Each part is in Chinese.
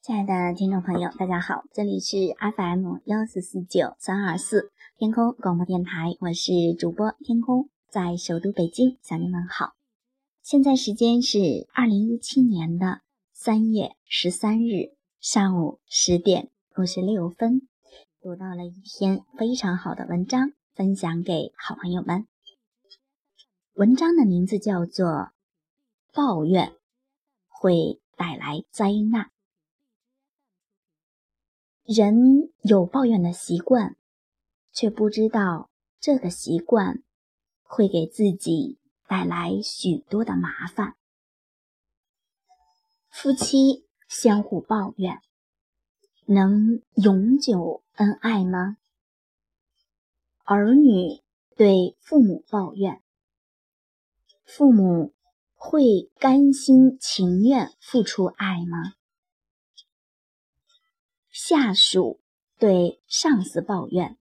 亲爱的听众朋友，大家好，这里是 FM 幺四四九三二四天空广播电台，我是主播天空，在首都北京向您问好。现在时间是二零一七年的三月十三日上午十点五十六分，读到了一篇非常好的文章，分享给好朋友们。文章的名字叫做《抱怨会带来灾难》。人有抱怨的习惯，却不知道这个习惯会给自己带来许多的麻烦。夫妻相互抱怨，能永久恩爱吗？儿女对父母抱怨，父母会甘心情愿付出爱吗？下属对上司抱怨，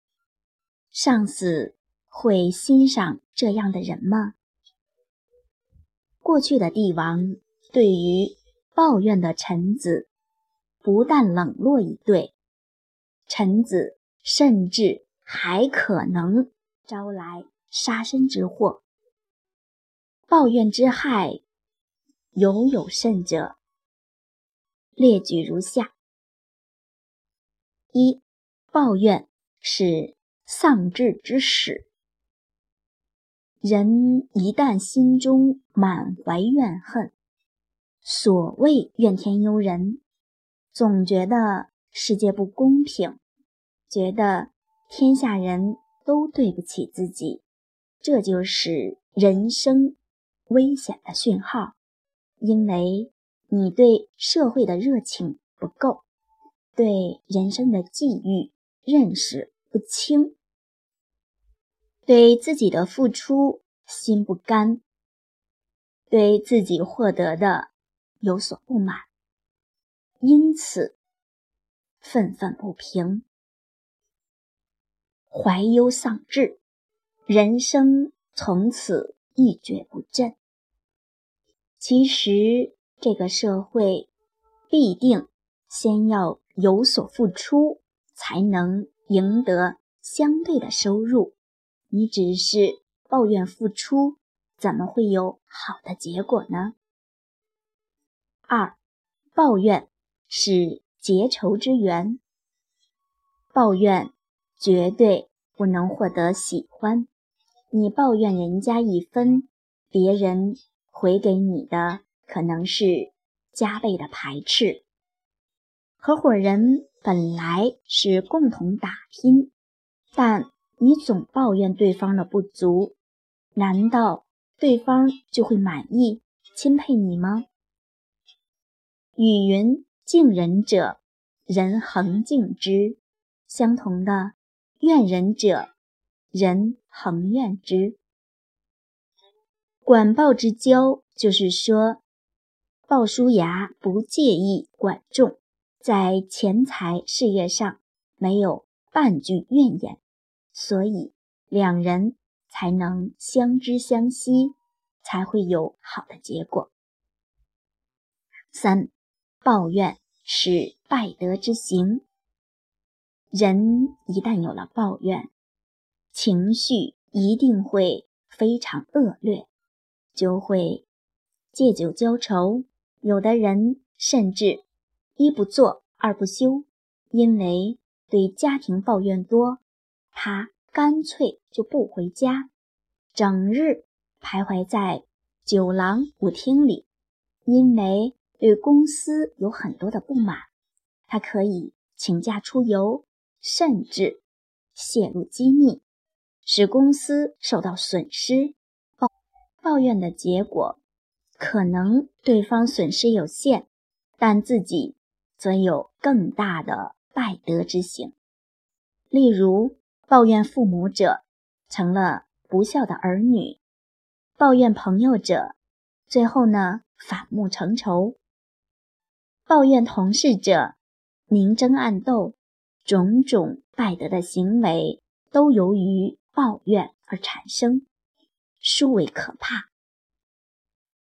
上司会欣赏这样的人吗？过去的帝王对于抱怨的臣子，不但冷落以对，臣子甚至还可能招来杀身之祸。抱怨之害，犹有甚者。列举如下。一抱怨是丧志之始。人一旦心中满怀怨恨，所谓怨天尤人，总觉得世界不公平，觉得天下人都对不起自己，这就是人生危险的讯号，因为你对社会的热情不够。对人生的际遇认识不清，对自己的付出心不甘，对自己获得的有所不满，因此愤愤不平，怀忧丧志，人生从此一蹶不振。其实，这个社会必定先要。有所付出，才能赢得相对的收入。你只是抱怨付出，怎么会有好的结果呢？二，抱怨是结仇之源。抱怨绝对不能获得喜欢。你抱怨人家一分，别人回给你的可能是加倍的排斥。合伙人本来是共同打拼，但你总抱怨对方的不足，难道对方就会满意、钦佩你吗？语云：“敬人者，人恒敬之；相同的，怨人者，人恒怨之。”管鲍之交，就是说，鲍叔牙不介意管仲。在钱财事业上没有半句怨言，所以两人才能相知相惜，才会有好的结果。三，抱怨是败德之行。人一旦有了抱怨，情绪一定会非常恶劣，就会借酒浇愁。有的人甚至。一不做二不休，因为对家庭抱怨多，他干脆就不回家，整日徘徊在酒廊舞厅里。因为对公司有很多的不满，他可以请假出游，甚至泄露机密，使公司受到损失。抱抱怨的结果，可能对方损失有限，但自己。则有更大的败德之行，例如抱怨父母者成了不孝的儿女，抱怨朋友者最后呢反目成仇，抱怨同事者明争暗斗，种种败德的行为都由于抱怨而产生，殊为可怕。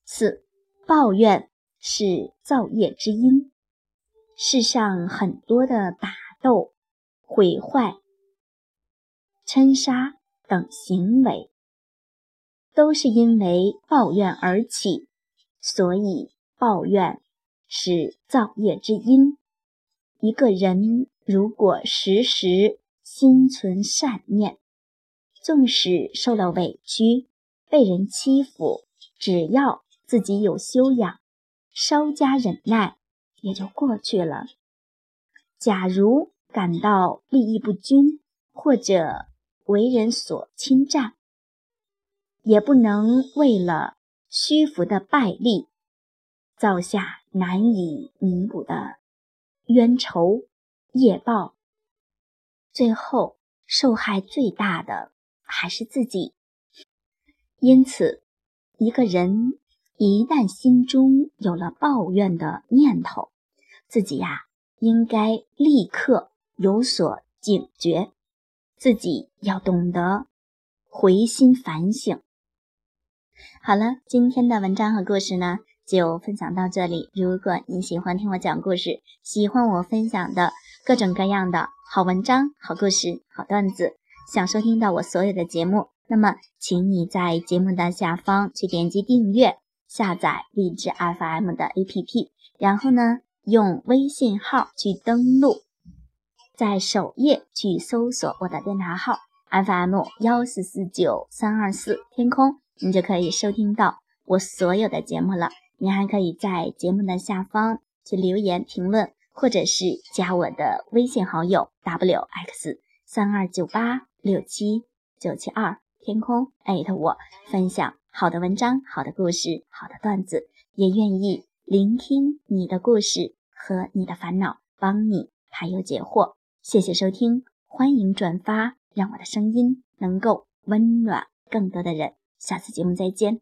四，抱怨是造业之因。世上很多的打斗、毁坏、嗔杀等行为，都是因为抱怨而起，所以抱怨是造业之因。一个人如果时时心存善念，纵使受了委屈、被人欺负，只要自己有修养，稍加忍耐。也就过去了。假如感到利益不均，或者为人所侵占，也不能为了虚浮的败利，造下难以弥补的冤仇业报。最后受害最大的还是自己。因此，一个人一旦心中有了抱怨的念头，自己呀，应该立刻有所警觉，自己要懂得回心反省。好了，今天的文章和故事呢，就分享到这里。如果你喜欢听我讲故事，喜欢我分享的各种各样的好文章、好故事、好段子，想收听到我所有的节目，那么请你在节目的下方去点击订阅、下载荔枝 FM 的 APP，然后呢。用微信号去登录，在首页去搜索我的电台号 FM 幺四四九三二四天空，你就可以收听到我所有的节目了。你还可以在节目的下方去留言评论，或者是加我的微信好友 wx 三二九八六七九七二天空艾特我，分享好的文章、好的故事、好的段子，也愿意。聆听你的故事和你的烦恼，帮你排忧解惑。谢谢收听，欢迎转发，让我的声音能够温暖更多的人。下次节目再见。